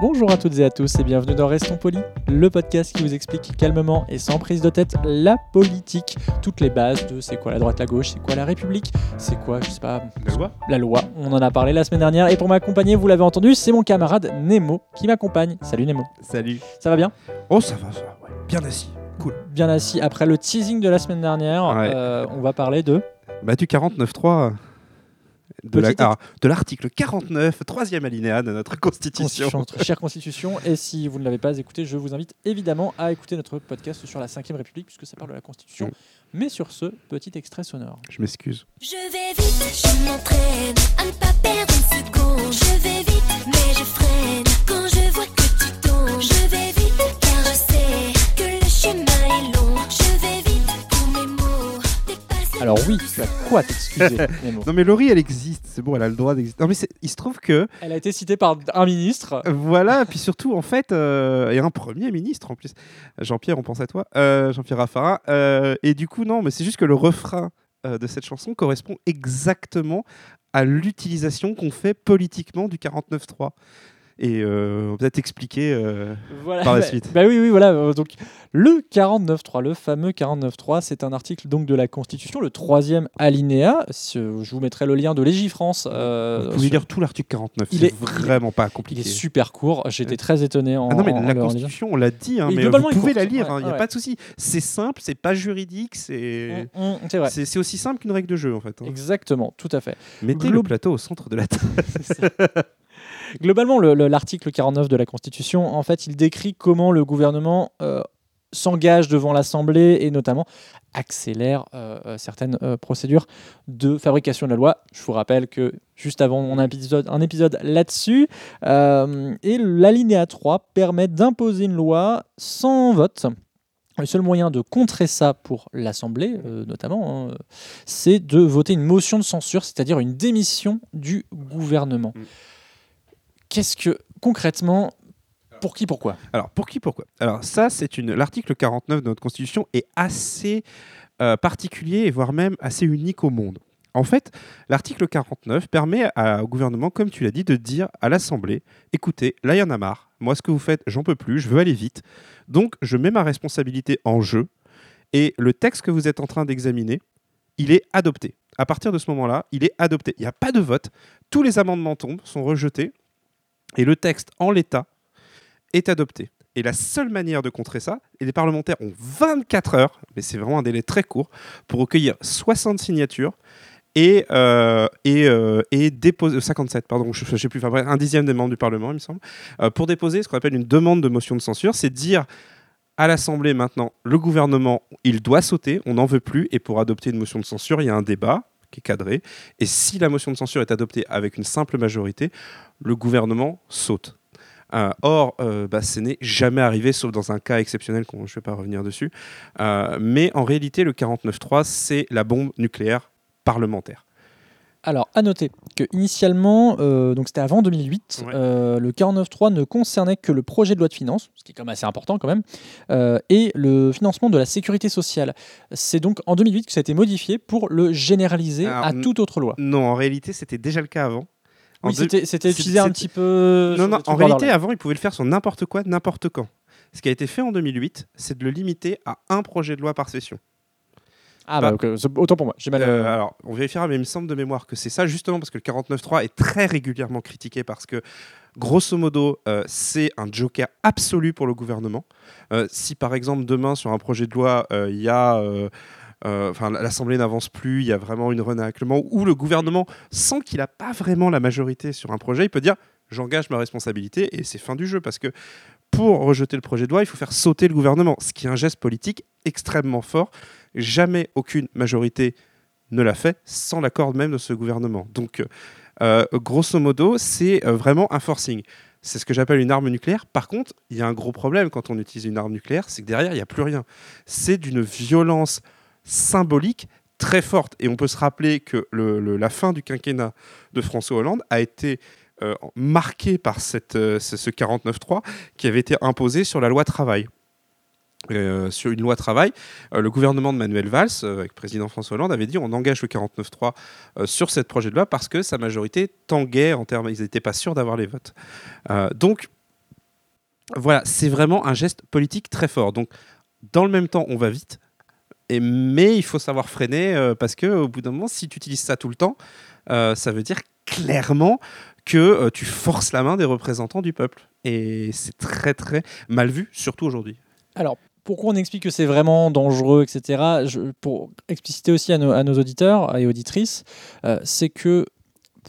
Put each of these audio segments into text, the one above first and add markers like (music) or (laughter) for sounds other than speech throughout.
Bonjour à toutes et à tous et bienvenue dans Restons Polis, le podcast qui vous explique calmement et sans prise de tête la politique, toutes les bases de c'est quoi la droite, la gauche, c'est quoi la République, c'est quoi, je sais pas, La loi la loi. On en a parlé la semaine dernière et pour m'accompagner, vous l'avez entendu, c'est mon camarade Nemo qui m'accompagne. Salut Nemo, Salut. ça va bien? Oh, ça va, ça va, ouais. Bien assis. Cool. Bien assis. Après le teasing de la semaine dernière, Ouais. euh, on va parler de... Bah, du 49.3 de la- l'article 49, troisième alinéa de notre Constitution. Constitution, notre chère Constitution. Et si vous ne l'avez pas écouté, je vous invite évidemment à écouter notre podcast sur la 5ème République, puisque ça parle de la Constitution. Mm. Mais sur ce, petit extrait sonore. Je m'excuse. Je vais vite, je m'entraîne à ne pas perdre une seconde. Je vais vite, mais je freine quand je vois que Alors oui, quoi t'excuser, (laughs) Nemo Non, mais Laurie, elle existe. C'est bon, elle a le droit d'exister. Non, mais il se trouve que, Elle a été citée par un ministre. voilà, puis surtout, en fait, euh, et un premier ministre en plus. Jean-Pierre, on pense à toi. Euh, Jean-Pierre Raffarin. Euh, et du coup, non, mais c'est juste que le refrain euh, de cette chanson correspond exactement à l'utilisation qu'on fait politiquement du 49.3. Et euh, on va peut-être expliquer. euh, Voilà. Par la (laughs) Bah- suite. Bah oui, oui, voilà. Euh, Donc le 49.3, le fameux 49.3, c'est un article donc de la Constitution, le troisième alinéa. Je vous mettrai le lien de Légifrance. euh, Vous pouvez sur- lire tout l'article 49, Il est- vraiment pas Il compliqué. est super court. J'étais très étonné en. Ah non, mais en la en. Constitution, on l'a dit, hein, mais vous pouvez la lire, il Ouais, n'y a ouais. pas de souci. C'est simple, c'est pas juridique, c'est Mm, mm, C'est c'est c'est aussi simple qu'une règle de jeu en fait. hein. Exactement, tout à fait. Mettez Glo- le plateau au centre de la (laughs) table. Globalement, le- le- l'article 49 de la Constitution, en fait, il décrit comment le gouvernement euh, s'engage devant l'Assemblée et notamment accélère euh, euh, certaines procédures de fabrication de la loi. Je vous rappelle que juste avant, on a un épisode, là-dessus. Et l'alinéa 3 permet d'imposer une loi sans vote. Le seul moyen de contrer ça pour l'Assemblée, notamment, hein, c'est de voter une motion de censure, c'est-à-dire une démission du gouvernement. Mm. Qu'est-ce que concrètement, pour qui, pourquoi? Alors pour qui, pourquoi? Alors ça, c'est une l'article 49 de notre Constitution est assez euh, particulier voire même assez unique au monde. En fait, l'article 49 permet au gouvernement, comme tu l'as dit, de dire à l'Assemblée écoutez, là, il y en a marre. Moi, ce que vous faites, j'en peux plus, je veux aller vite. Donc, je mets ma responsabilité en jeu. Et le texte que vous êtes en train d'examiner, il est adopté. À partir de ce moment-là, il est adopté. Il n'y a pas de vote. Tous les amendements tombent, sont rejetés. Et le texte, en l'état, est adopté. Et la seule manière de contrer ça, et les parlementaires ont 24 heures, mais c'est vraiment un délai très court, pour recueillir 60 signatures et, euh, euh, déposer 57, pardon, je ne sais plus, un dixième des membres du Parlement, il me semble, euh, pour déposer ce qu'on appelle une demande de motion de censure, c'est dire à l'Assemblée maintenant, le gouvernement, il doit sauter, on n'en veut plus, et pour adopter une motion de censure, il y a un débat qui est cadré, et si la motion de censure est adoptée avec une simple majorité, le gouvernement saute. Euh, or, euh, bah, ce n'est jamais arrivé, sauf dans un cas exceptionnel, je ne vais pas revenir dessus. Euh, mais en réalité, le 49.3, c'est la bombe nucléaire parlementaire. Alors, à noter que initialement, euh, donc c'était avant 2008, Ouais. euh, le 49.3 ne concernait que le projet de loi de finances, ce qui est quand même assez important quand même, euh, et le financement de la sécurité sociale. C'est donc en 2008 que ça a été modifié pour le généraliser Alors, à toute autre loi. Non, en réalité, c'était déjà le cas avant. En Oui, deux- c'était utilisé un petit peu. Non, non, en réalité, avant, ils pouvaient le faire sur n'importe quoi, n'importe quand. Ce qui a été fait en 2008, c'est de le limiter à un projet de loi par session. Ah, bah, bah- autant pour moi. J'ai mal. Euh, alors, on vérifiera, mais il me semble de mémoire que c'est ça, justement, parce que le 49.3 est très régulièrement critiqué parce que, grosso modo, euh, c'est un joker absolu pour le gouvernement. Euh, si, par exemple, demain, sur un projet de loi, euh, il y a. Enfin, l'Assemblée n'avance plus, il y a vraiment une renaclement, où le gouvernement sent qu'il n'a pas vraiment la majorité sur un projet, il peut dire j'engage ma responsabilité et c'est fin du jeu parce que pour rejeter le projet de loi, il faut faire sauter le gouvernement, ce qui est un geste politique extrêmement fort. Jamais aucune majorité ne l'a fait sans l'accord même de ce gouvernement. Donc, euh, Euh, grosso modo, c'est euh, vraiment un forcing. C'est ce que j'appelle une arme nucléaire. Par contre, il y a un gros problème quand on utilise une arme nucléaire, c'est que derrière, il n'y a plus rien. C'est d'une violence symbolique très forte. Et on peut se rappeler que la fin du quinquennat de François Hollande a été euh, marquée par cette, euh, ce ce 49.3 qui avait été imposé sur la loi travail. Euh, sur une loi travail, euh, le gouvernement de Manuel Valls, avec le président François Hollande, avait dit on engage le 49.3 euh, sur cette projet de loi parce que sa majorité tanguait en termes, ils n'étaient pas sûrs d'avoir les votes. Donc voilà, c'est vraiment un geste politique très fort. Donc dans le même temps, on va vite, mais il faut savoir freiner parce que au bout d'un moment, si tu utilises ça tout le temps, ça veut dire clairement que euh, tu forces la main des représentants du peuple. Et c'est très très mal vu, surtout aujourd'hui. Alors, pourquoi on explique que c'est vraiment dangereux, etc. Pour expliciter aussi à nos, à nos auditeurs et auditrices, euh, c'est que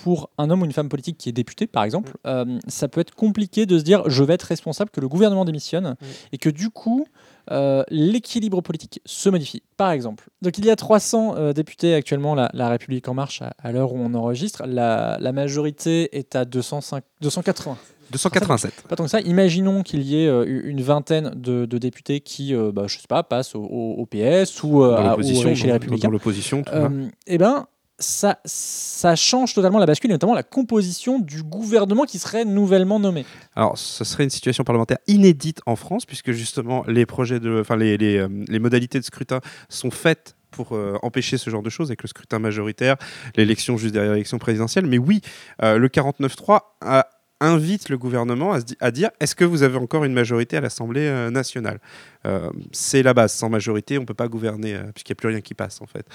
pour un homme ou une femme politique qui est député, par exemple, euh, ça peut être compliqué de se dire je vais être responsable que le gouvernement démissionne et que du coup euh, l'équilibre politique se modifie. Par exemple, donc il y a 300 euh, députés actuellement, la, la République en marche à, à l'heure où on enregistre, la, la majorité est à 205, 280. 287. Pas tant que ça. Imaginons qu'il y ait euh, une vingtaine de, de députés qui, euh, bah, je sais pas, passent au, PS ou, euh, Dans à- ou l'opposition, chez les Républicains. dans l'opposition, tout ça. Euh, eh ben, ça, change totalement la bascule et notamment la composition du gouvernement qui serait nouvellement nommé. Alors, ce serait une situation parlementaire inédite en France, puisque justement, les projets de, enfin, les, euh, modalités de scrutin sont faites pour euh, empêcher ce genre de choses, avec le scrutin majoritaire, l'élection juste derrière l'élection présidentielle. Mais oui, euh, le 49.3 a- invite le gouvernement à, dire est-ce que vous avez encore une majorité à l'Assemblée euh, nationale? Euh, C'est la base. Sans majorité, on ne peut pas gouverner, euh, puisqu'il n'y a plus rien qui passe, en fait.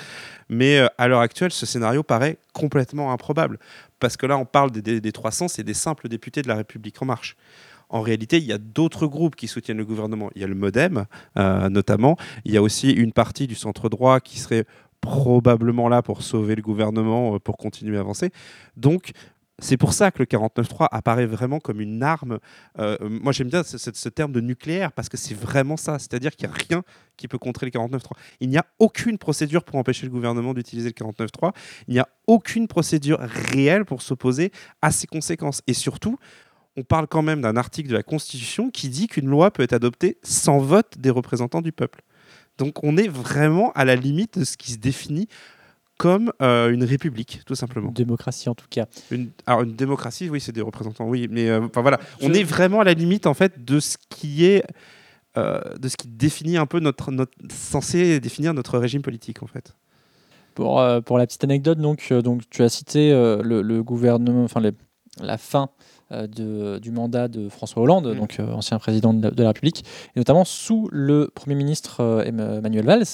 Mais à l'heure actuelle, ce scénario paraît complètement improbable. Parce que là, on parle des, des- des 300, c'est des simples députés de la République En Marche. En réalité, il y a d'autres groupes qui soutiennent le gouvernement. Il y a le Modem, notamment. Il y a aussi une partie du centre droit qui serait probablement là pour sauver le gouvernement, pour continuer à avancer. Donc, c'est pour ça que le 49.3 apparaît vraiment comme une arme. Euh, moi, j'aime bien ce- ce terme de nucléaire parce que c'est vraiment ça. C'est-à-dire qu'il n'y a rien qui peut contrer le 49.3. Il n'y a aucune procédure pour empêcher le gouvernement d'utiliser le 49.3. Il n'y a aucune procédure réelle pour s'opposer à ses conséquences. Et surtout, on parle quand même d'un article de la Constitution qui dit qu'une loi peut être adoptée sans vote des représentants du peuple. Donc on est vraiment à la limite de ce qui se définit comme euh, une république, tout simplement. Démocratie en tout cas. Une, alors une démocratie, oui, c'est des représentants, oui, mais euh, enfin voilà, Je- on est vraiment à la limite en fait de ce qui est, euh, de ce qui définit un peu notre, notre censé définir notre régime politique en fait. Pour, pour la petite anecdote, donc, donc tu as cité le, le gouvernement, enfin les- la fin euh, de- du mandat de François Hollande, Mm. donc euh, ancien président de la, de la République, et notamment sous le Premier ministre euh, Em- Manuel Valls,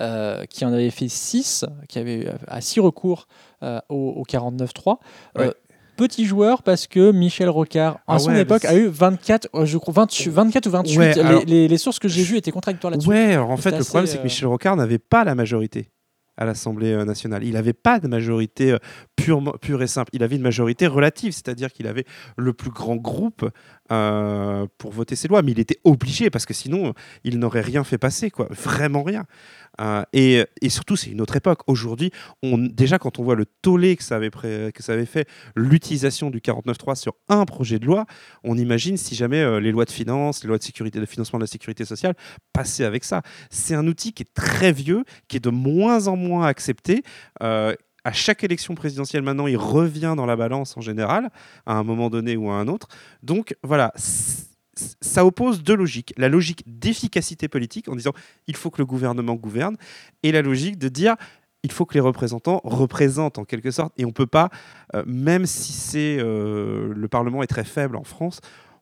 euh, qui en avait fait six, qui avait à six recours euh, au, au 49-3. Euh, Ouais. Petit joueur parce que Michel Rocard, à Ah son ouais, époque, a eu 24, euh, je crois, 20 24 ou 28. Ouais, Les- alors- les, les sources que j'ai vues étaient contradictoires là-dessus. Ouais, alors en fait, le problème c'est que Michel Rocard n'avait pas la majorité à l'Assemblée euh, nationale. Il n'avait pas de majorité euh, purement- pure et simple. Il avait une majorité relative, c'est-à-dire qu'il avait le plus grand groupe euh, pour voter ses lois, mais il était obligé parce que sinon il n'aurait rien fait passer, quoi, vraiment rien. Euh, et, surtout, c'est une autre époque. Aujourd'hui, déjà quand on voit le tollé que ça avait, fait, l'utilisation du 49.3 sur un projet de loi, on imagine si jamais euh, les lois de finances, les lois de financement de la sécurité sociale passaient avec ça. C'est un outil qui est très vieux, qui est de moins en moins accepté. Euh, à chaque élection présidentielle maintenant, il revient dans la balance en général, à un moment donné ou à un autre. Donc voilà, ça oppose deux logiques. La logique d'efficacité politique en disant il faut que le gouvernement gouverne, et la logique de dire il faut que les représentants représentent en quelque sorte. Et on peut pas, euh, même si c'est euh, le Parlement est très faible en France,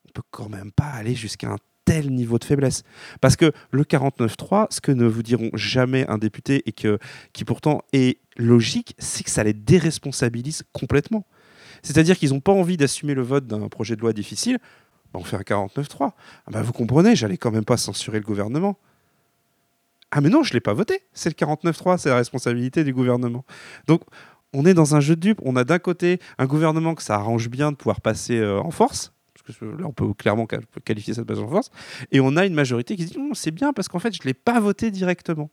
on peut quand même pas aller jusqu'à un tel niveau de faiblesse. Parce que le 49.3, ce que ne vous diront jamais un député et qui pourtant est logique, c'est que ça les déresponsabilise complètement. C'est-à-dire qu'ils n'ont pas envie d'assumer le vote d'un projet de loi difficile. Ben, on fait un 49.3. Ah ben, vous comprenez, j'allais quand même pas censurer le gouvernement. Ah mais non, je l'ai pas voté. C'est le 49.3, c'est la responsabilité du gouvernement. Donc on est dans un jeu de dupes. On a d'un côté un gouvernement que ça arrange bien de pouvoir passer euh, en force. Parce que là, on peut clairement qual- qualifier ça de passage en force. Et on a une majorité qui se dit non, c'est bien parce qu'en fait, je ne l'ai pas voté directement.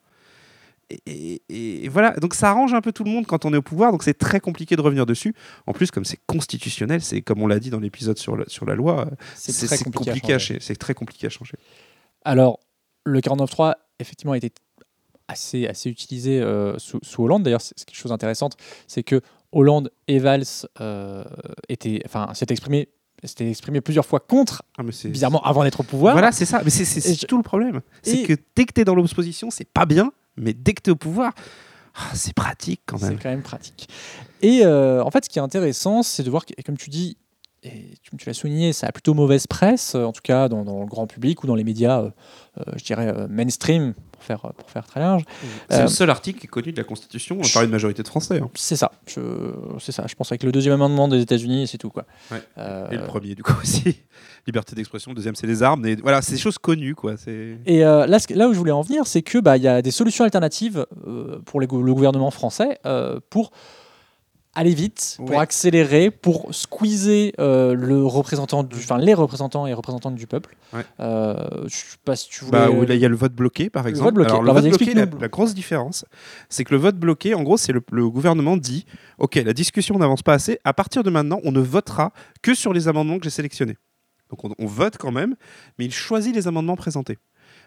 Et, et- et voilà, donc ça arrange un peu tout le monde quand on est au pouvoir, donc c'est très compliqué de revenir dessus. En plus, comme c'est constitutionnel, c'est comme on l'a dit dans l'épisode sur, la loi, C'est compliqué, compliqué, à changer. C'est très compliqué à changer. Alors, le 49.3, effectivement, a été assez, assez utilisé euh, sous, sous Hollande. D'ailleurs, c'est quelque chose d'intéressant, c'est que Hollande et Valls euh, étaient, enfin, s'étaient exprimés, s'étaient exprimés plusieurs fois contre, Ah, mais bizarrement, avant d'être au pouvoir. Voilà, c'est ça. Mais c'est je- tout le problème. C'est que dès que tu es dans l'opposition, c'est pas bien, mais dès que tu es au pouvoir, ah, c'est pratique quand C'est même. quand même pratique. Et euh, en fait, ce qui est intéressant, c'est de voir que, comme tu dis, et tu, tu l'as souligné, ça a plutôt mauvaise presse, en tout cas dans, dans le grand public ou dans les médias, euh, euh, je dirais euh, mainstream, pour faire, pour faire très large. C'est Euh, le seul article qui est connu de la Constitution par une majorité de Français. hein. C'est ça, c'est ça. Je pense avec le deuxième amendement des États-Unis, c'est tout quoi. Ouais. Euh, Et le premier, du coup, (laughs) aussi. Liberté d'expression. Deuxième, c'est les armes. Voilà, c'est des choses connues, quoi. Et euh, là, où je voulais en venir, c'est que bah, y a des solutions alternatives pour les le gouvernement français pour aller vite, pour Ouais. accélérer, pour squeezer euh, le représentant, du, enfin les représentants et représentantes du peuple. Ouais. Euh, je sais pas si tu voulais. Bah, là, il y a le vote bloqué, par exemple. vote bloqué. Alors, le Alors, vote bloqué, la, explique-nous. la grosse différence, c'est que le vote bloqué, en gros, c'est le, le gouvernement dit Ok, la discussion n'avance pas assez. À partir de maintenant, on ne votera que sur les amendements que j'ai sélectionnés. Donc, on, on vote quand même, mais il choisit les amendements présentés.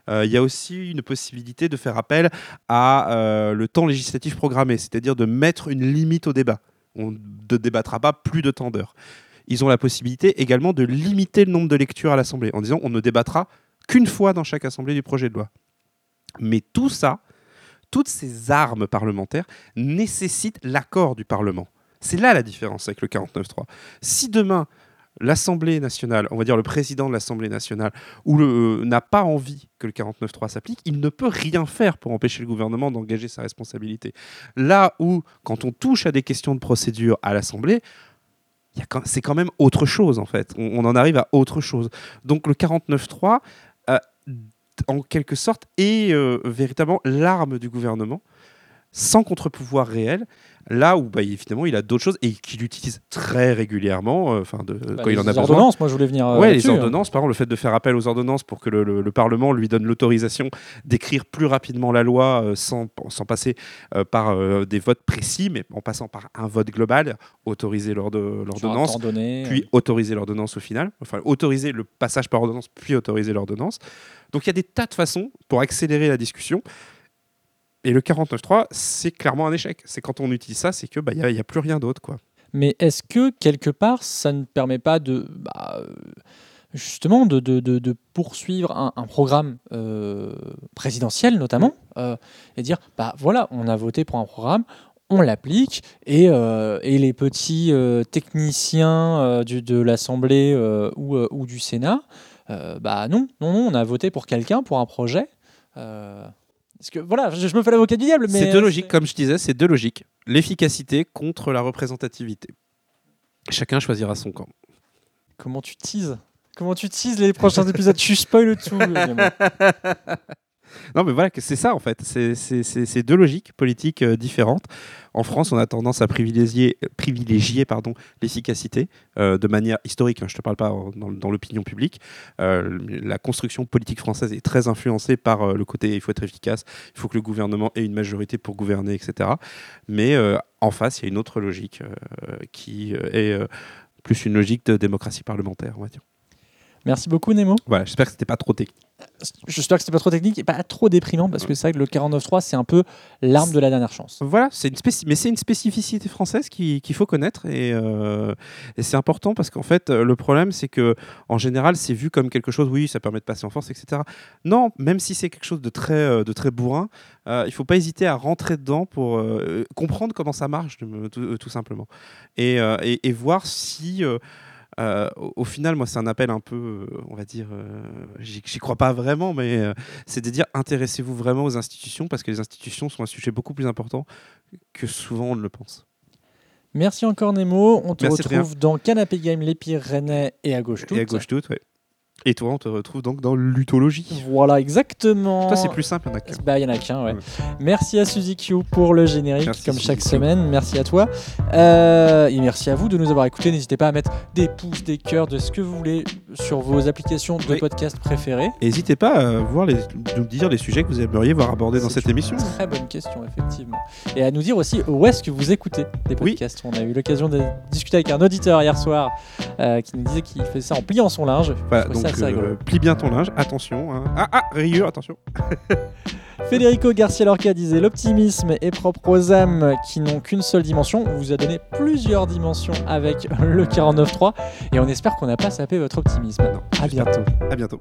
Euh, Il y a aussi une possibilité de faire appel à euh, le temps législatif programmé, c'est-à-dire de mettre une limite au débat. On ne débattra pas plus de temps d'heure. Ils ont la possibilité également de limiter le nombre de lectures à l'Assemblée, en disant on ne débattra qu'une fois dans chaque Assemblée du projet de loi. Mais tout ça, toutes ces armes parlementaires nécessitent l'accord du Parlement. C'est là la différence avec le 49.3. Si demain, l'Assemblée nationale, on va dire le président de l'Assemblée nationale, ou euh, n'a pas envie que le 49.3 s'applique, il ne peut rien faire pour empêcher le gouvernement d'engager sa responsabilité. Là où, quand on touche à des questions de procédure à l'Assemblée, c'est quand même autre chose en fait. On, on en arrive à autre chose. Donc le 49.3, euh, en quelque sorte, est euh, véritablement l'arme du gouvernement, sans contre-pouvoir réel, là où bah, évidemment il a d'autres choses et qu'il utilise très régulièrement, euh, enfin de, Bah, quand il en a les besoin. ordonnances, moi je voulais venir. euh, Ouais, les hein. ordonnances, par exemple, le fait de faire appel aux ordonnances pour que le, le- le Parlement lui donne l'autorisation d'écrire plus rapidement la loi euh, sans, sans passer euh, par euh, des votes précis, mais en passant par un vote global, autoriser l'ordonnance, puis autoriser l'ordonnance au final, enfin autoriser le passage par ordonnance, puis autoriser l'ordonnance. Donc il y a des tas de façons pour accélérer la discussion. Et le 49.3, c'est clairement un échec. C'est quand on utilise ça, c'est que bah, n'y a, plus rien d'autre. quoi. Mais est-ce que quelque part, ça ne permet pas de, bah, euh, justement, de, de- de- de poursuivre un, un programme euh, présidentiel notamment, euh, et dire, bah voilà, on a voté pour un programme, on l'applique, et, euh, et les petits euh, techniciens euh, du- de l'Assemblée ou, ou du Sénat, bah non, non, non, on a voté pour quelqu'un, pour un projet. Parce que voilà, je, je me fais l'avocat du diable, mais C'est deux euh, logiques, comme je disais, c'est deux logiques. L'efficacité contre la représentativité. Chacun choisira son camp. Comment tu teases? Comment tu teases les prochains (laughs) épisodes? Tu spoil tout. (laughs) Non, mais voilà, c'est ça en fait. C'est- deux logiques politiques euh, différentes. En France, on a tendance à privilégier, privilégier pardon, l'efficacité euh, de manière historique. hein, je ne te parle pas dans, dans l'opinion publique. Euh, la construction politique française est très influencée par le côté il faut être efficace, il faut que le gouvernement ait une majorité pour gouverner, etc. Mais en face, il y a une autre logique qui est plus une logique de démocratie parlementaire, on va dire. Merci beaucoup Nemo. Voilà, j'espère que c'était pas trop technique. J'espère que c'était pas trop technique et pas trop déprimant parce que c'est vrai que le 49.3 c'est un peu l'arme de la dernière chance. Voilà, c'est une mais c'est une spécificité française qui- qu'il faut connaître et, euh, et c'est important parce qu'en fait le problème c'est que en général c'est vu comme quelque chose oui ça permet de passer en force etc. Non, même si c'est quelque chose de très euh, de très bourrin, euh, il faut pas hésiter à rentrer dedans pour euh, comprendre comment ça marche tout, simplement et voir si euh, au, au final, moi, c'est un appel un peu, euh, on va dire, euh, j'y crois pas vraiment, mais euh, c'est de dire intéressez-vous vraiment aux institutions parce que les institutions sont un sujet beaucoup plus important que souvent on ne le pense. Merci encore Nemo. On te Merci retrouve dans Canapé Game, les Pyrénées et à gauche toutes. Et à gauche toute, ouais. Et toi, on te retrouve donc dans l'utologie. Voilà, exactement. Toi, c'est plus simple, il y en a qu'un. Bah, il y en a qu'un, ouais. Ouais. Merci à Suzy Q pour le générique, Merci, comme Suzy chaque Q. semaine. Merci à toi. Euh, et merci à vous de nous avoir écoutés. N'hésitez pas à mettre des pouces, des cœurs, de ce que vous voulez sur vos applications de Oui. podcast préférées. N'hésitez pas à voir les, nous dire les sujets que vous aimeriez voir abordés dans cette émission. Très bonne question, effectivement. Et à nous dire aussi où est-ce que vous écoutez des Oui. podcasts. On a eu l'occasion de discuter avec un auditeur hier soir euh, qui nous disait qu'il faisait ça en pliant son linge. Voilà, ça rigolo. euh, plie bien ton linge, attention. hein. Ah, ah, rayure, attention. (laughs) Federico Garcia Lorca disait l'optimisme est propre aux âmes qui n'ont qu'une seule dimension. On vous a donné plusieurs dimensions avec le 49.3 et on espère qu'on n'a pas sapé votre optimisme. Non, À bientôt. À bientôt.